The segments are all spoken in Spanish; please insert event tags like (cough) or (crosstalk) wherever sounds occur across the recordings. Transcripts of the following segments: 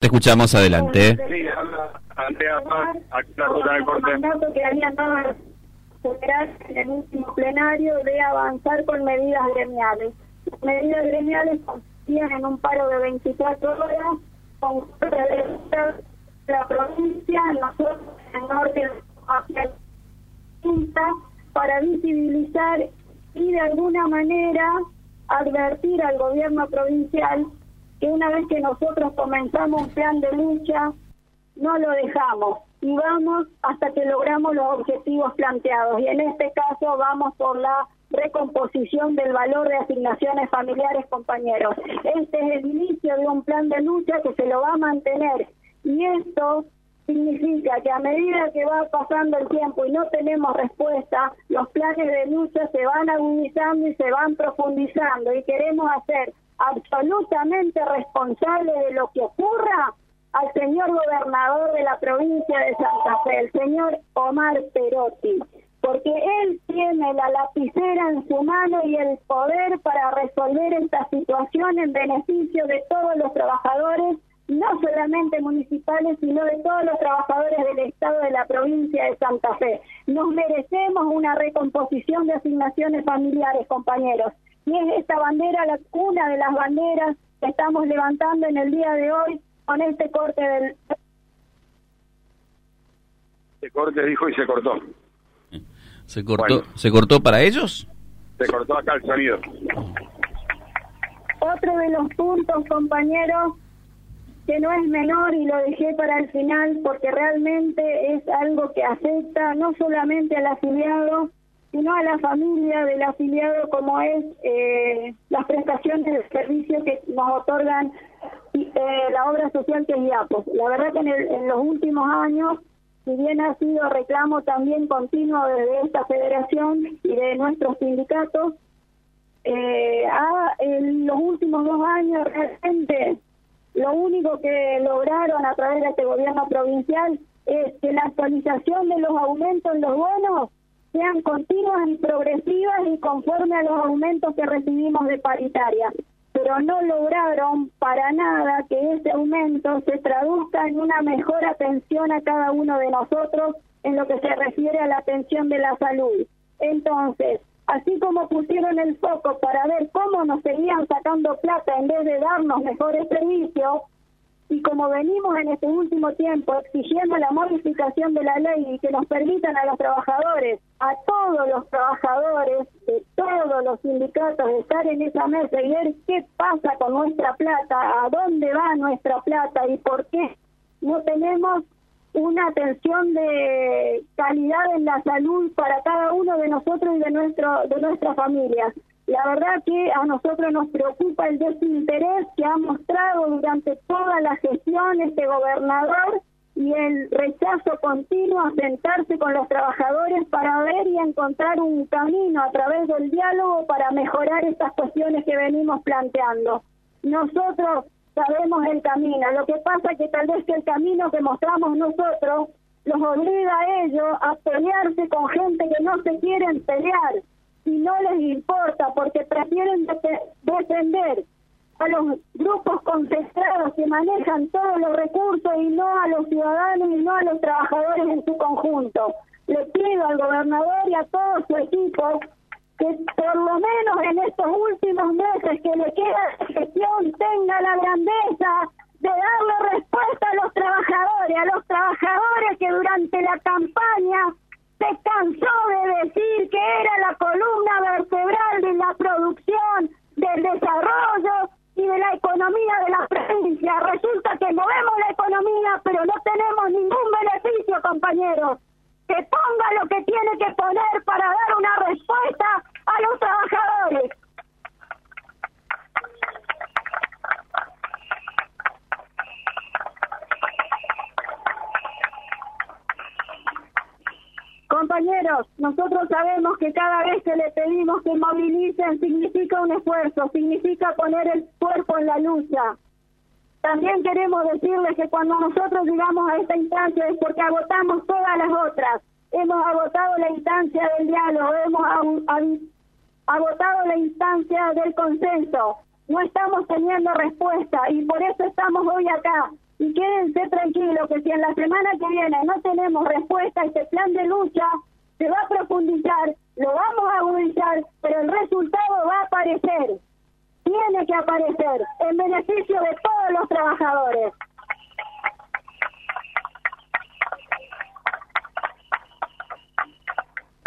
Te escuchamos adelante. Sí, habla Andrea Paz, aquí la ruta del corte. mandato que habían dado en el último plenario de avanzar con medidas gremiales. Las medidas gremiales consistían en un paro de 24 horas con la provincia, nosotros en el norte hacia el quinta, para visibilizar y de alguna manera advertir al gobierno provincial que una vez que nosotros comenzamos un plan de lucha, no lo dejamos y vamos hasta que logramos los objetivos planteados. Y en este caso vamos por la recomposición del valor de asignaciones familiares, compañeros. Este es el inicio de un plan de lucha que se lo va a mantener. Y esto significa que a medida que va pasando el tiempo y no tenemos respuesta, los planes de lucha se van agudizando y se van profundizando y queremos hacer absolutamente responsable de lo que ocurra al señor gobernador de la provincia de Santa Fe, el señor Omar Perotti, porque él tiene la lapicera en su mano y el poder para resolver esta situación en beneficio de todos los trabajadores, no solamente municipales, sino de todos los trabajadores del Estado de la provincia de Santa Fe. Nos merecemos una recomposición de asignaciones familiares, compañeros. Y es esta bandera, la, una de las banderas que estamos levantando en el día de hoy con este corte del... Se corte, dijo, y se cortó. ¿Se cortó, Bueno. ¿se cortó para ellos? Se cortó acá el sonido. Otro de los puntos, compañeros, que no es menor y lo dejé para el final porque realmente es algo que afecta no solamente al afiliado, sino a la familia del afiliado como es eh, las prestaciones de servicio que nos otorgan eh, la obra social que es IAPOS. La verdad que en, el- en los últimos años, si bien ha sido reclamo también continuo desde esta federación y de nuestros sindicatos, eh, ha- en los últimos dos años realmente lo único que lograron a través de este gobierno provincial es que la actualización de los aumentos en los bonos sean continuas y progresivas y conforme a los aumentos que recibimos de paritaria. Pero no lograron para nada que ese aumento se traduzca en una mejor atención a cada uno de nosotros en lo que se refiere a la atención de la salud. Entonces, así como pusieron el foco para ver cómo nos seguían sacando plata en vez de darnos mejores servicios, y como venimos en este último tiempo exigiendo la modificación de la ley y que nos permitan a los trabajadores, a todos los trabajadores de todos los sindicatos estar en esa mesa y ver qué pasa con nuestra plata, a dónde va nuestra plata y por qué no tenemos una atención de calidad en la salud para cada uno de nosotros y de nuestro de nuestras familias. La verdad que a nosotros nos preocupa el desinterés que ha mostrado durante toda la gestión este gobernador y el rechazo continuo a sentarse con los trabajadores para ver y encontrar un camino a través del diálogo para mejorar estas cuestiones que venimos planteando. Nosotros sabemos el camino, lo que pasa es que tal vez que el camino que mostramos nosotros los obliga a ellos a pelearse con gente que no se quieren pelear y no les importa porque prefieren defe- defender a los grupos concentrados que manejan todos los recursos y no a los ciudadanos y no a los trabajadores en su conjunto. Le pido al gobernador y a todo su equipo que por lo menos en estos últimos meses que le queda gestión tenga la grandeza de darle respuesta a los trabajadores, a los trabajadores que durante la campaña se cansó de decir que era la columna vertebral de la producción, del desarrollo y de la economía de la provincia. Resulta que movemos la economía, pero no tenemos ningún beneficio, compañeros. Ponga lo que tiene que poner para dar una respuesta a los trabajadores. Compañeros, nosotros sabemos que cada vez que le pedimos que movilicen significa un esfuerzo, significa poner el cuerpo en la lucha. También queremos decirles que cuando nosotros llegamos a esta instancia es porque agotamos todas las otras. Hemos agotado la instancia del diálogo, hemos agotado la instancia del consenso. No estamos teniendo respuesta y por eso estamos hoy acá. Y quédense tranquilos que si en la semana que viene no tenemos respuesta a este plan de lucha, se va a profundizar, lo vamos a agudizar, pero el resultado va a aparecer. Tiene que aparecer en beneficio de todos los trabajadores.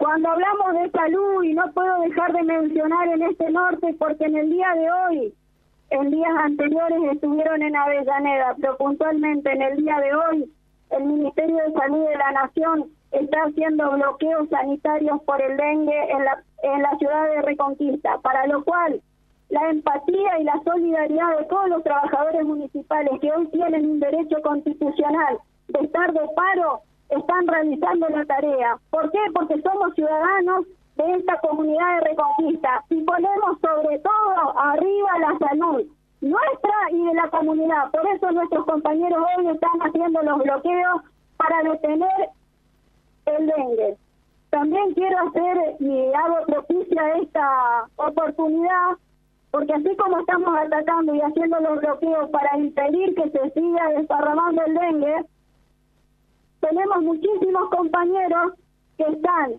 Cuando hablamos de salud, y no puedo dejar de mencionar en este norte, porque en el día de hoy, en días anteriores estuvieron en Avellaneda, pero puntualmente en el día de hoy, el Ministerio de Salud de la Nación está haciendo bloqueos sanitarios por el dengue en la, en la ciudad de Reconquista, para lo cual la empatía y la solidaridad de todos los trabajadores municipales que hoy tienen un derecho constitucional de estar de paro están realizando la tarea. ¿Por qué? Porque somos ciudadanos de esta comunidad de Reconquista y ponemos sobre todo arriba la salud nuestra y de la comunidad. Por eso nuestros compañeros hoy están haciendo los bloqueos para detener el dengue. También quiero hacer y hago propicia esta oportunidad porque así como estamos atacando y haciendo los bloqueos para impedir que se siga desparramando el dengue, tenemos muchísimos compañeros que están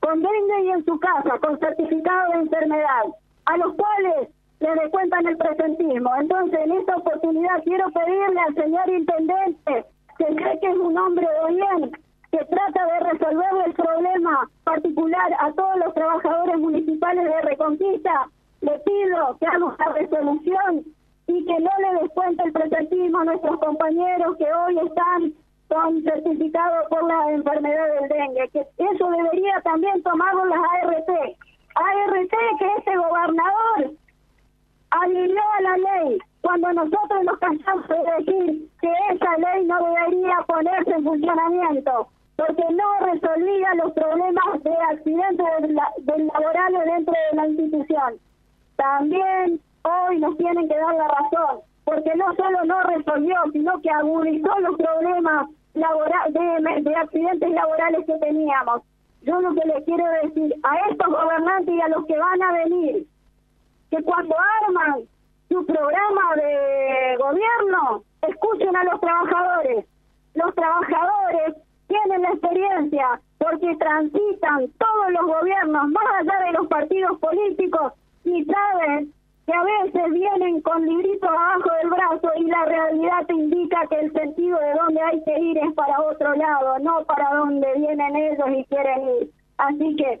con dengue y en su casa, con certificado de enfermedad, a los cuales le descuentan el presentismo. Entonces, en esta oportunidad quiero pedirle al señor intendente, que sé que es un hombre de bien, que trata de resolver el problema particular a todos los trabajadores municipales de Reconquista, le pido que haga una resolución y que no le descuente el presentismo a nuestros compañeros que hoy están con certificado por la enfermedad del dengue, que eso debería también tomarlo las ART. ART que ese gobernador adhirió a la ley cuando nosotros nos cansamos de decir que esa ley no debería ponerse en funcionamiento porque no resolvía los problemas de accidentes del laborales dentro de la institución. También hoy nos tienen que dar la razón, porque no solo no resolvió, sino que agudizó los problemas laboral, de, de accidentes laborales que teníamos. Yo lo que le quiero decir a estos gobernantes y a los que van a venir, que cuando arman su programa de gobierno, escuchen a los trabajadores. Los trabajadores tienen la experiencia porque transitan todos los gobiernos, más allá de los partidos políticos, y saben que a veces vienen con libritos abajo del brazo y la realidad te indica que el sentido de dónde hay que ir es para otro lado, no para donde vienen ellos y quieren ir. Así que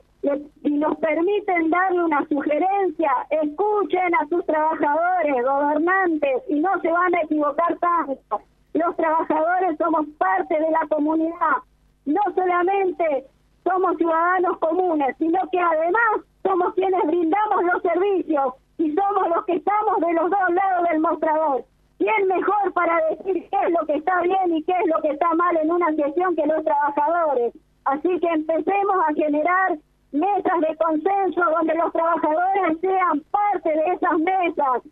si nos permiten darle una sugerencia, escuchen a sus trabajadores, gobernantes, y no se van a equivocar tanto. Los trabajadores somos parte de la comunidad, no solamente somos ciudadanos comunes, sino que además somos quienes brindamos los servicios y somos los que estamos de los dos lados del mostrador. ¿Quién mejor para decir qué es lo que está bien y qué es lo que está mal en una sesión que los trabajadores? Así que empecemos a generar mesas de consenso donde los trabajadores sean parte de esas mesas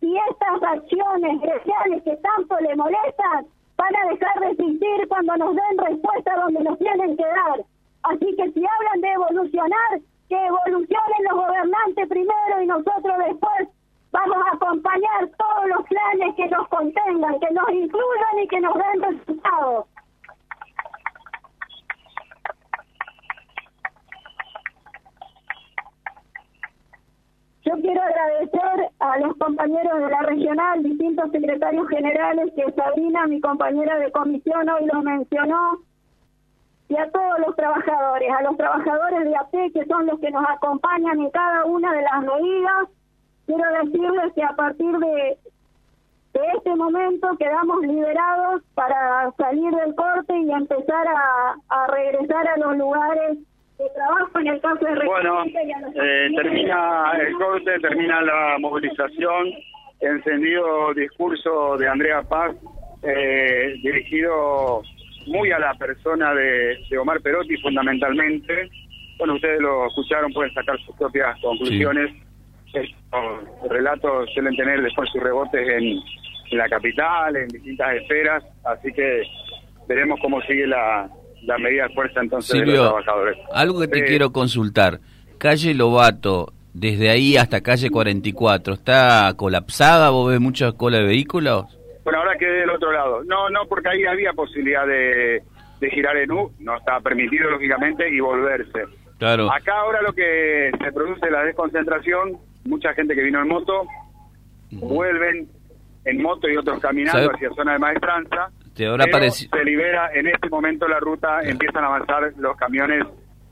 y estas acciones sociales que tanto le molestan van a dejar de existir cuando nos den respuesta donde nos tienen que dar. Así que si hablan de evolucionar, que evolucionen los y nosotros después vamos a acompañar todos los planes que nos contengan, que nos incluyan y que nos den resultados. Yo quiero agradecer a los compañeros de la regional, distintos secretarios generales, que Sabrina, mi compañera de comisión, hoy lo mencionó, y a todos los trabajadores, a los trabajadores de AT que son los que nos acompañan en cada una de las medidas. Quiero decirles que a partir de, de este momento quedamos liberados para salir del corte y empezar a, a regresar a los lugares de trabajo en el caso de Bueno, eh, termina el corte, termina la movilización, encendido discurso de Andrea Paz eh, dirigido muy a la persona de, Omar Perotti fundamentalmente. Bueno, ustedes lo escucharon, pueden sacar sus propias conclusiones. Los relatos suelen tener después sus rebotes en, la capital, en distintas esferas, así que veremos cómo sigue la, la medida de fuerza entonces de los trabajadores. Algo que te quiero consultar. Calle Lobato, desde ahí hasta calle 44, ¿está colapsada? ¿Vos ves mucha cola de vehículos? Bueno, ahora quedé del otro lado. No, no, porque ahí había posibilidad de, de girar en U, no estaba permitido, lógicamente, y volverse. Claro. Acá ahora lo que se produce la desconcentración, mucha gente que vino en moto, vuelven en moto y otros caminando ¿Sabe? hacia zona de maestranza. Te habrá pero se libera en este momento la ruta, empiezan a avanzar los camiones,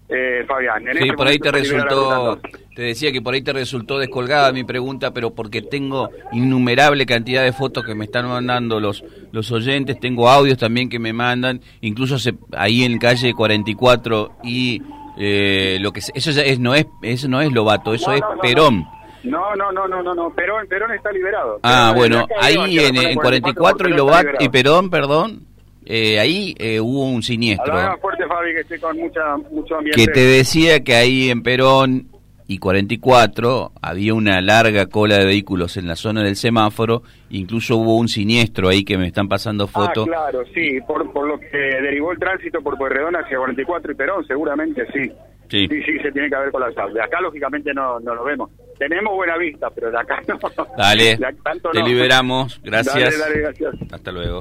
eh, Fabián. En Sí, este por ahí te resultó, te decía que por ahí te resultó descolgada mi pregunta, pero porque tengo innumerable cantidad de fotos que me están mandando los los oyentes, tengo audios también que me mandan, incluso se- ahí en calle 44 y eh, lo que eso ya es no es eso no es Lobato, eso No, es no, no, Perón. No, no, no, no, no, no, Perón, Perón está liberado. Ah, Perón, bueno, ahí en, en zona 44 y Perón Lobat está y. Perón, perdón, eh, ahí eh, hubo un siniestro. Más fuerte, Fabi, que estoy con mucha, mucho ambiente. que te decía que ahí en Perón y 44 había una larga cola de vehículos en la zona del semáforo, incluso hubo un siniestro ahí que me están pasando fotos. Ah, claro, sí, por, por lo que derivó el tránsito por Pueyrredón hacia 44 y Perón, seguramente sí. Sí. sí, sí, se tiene que haber colapsado. De acá, lógicamente, no, no lo vemos. Tenemos buena vista, pero de acá (laughs) no. Dale, De acá tanto te no. liberamos, gracias. Dale, dale, gracias. Hasta luego.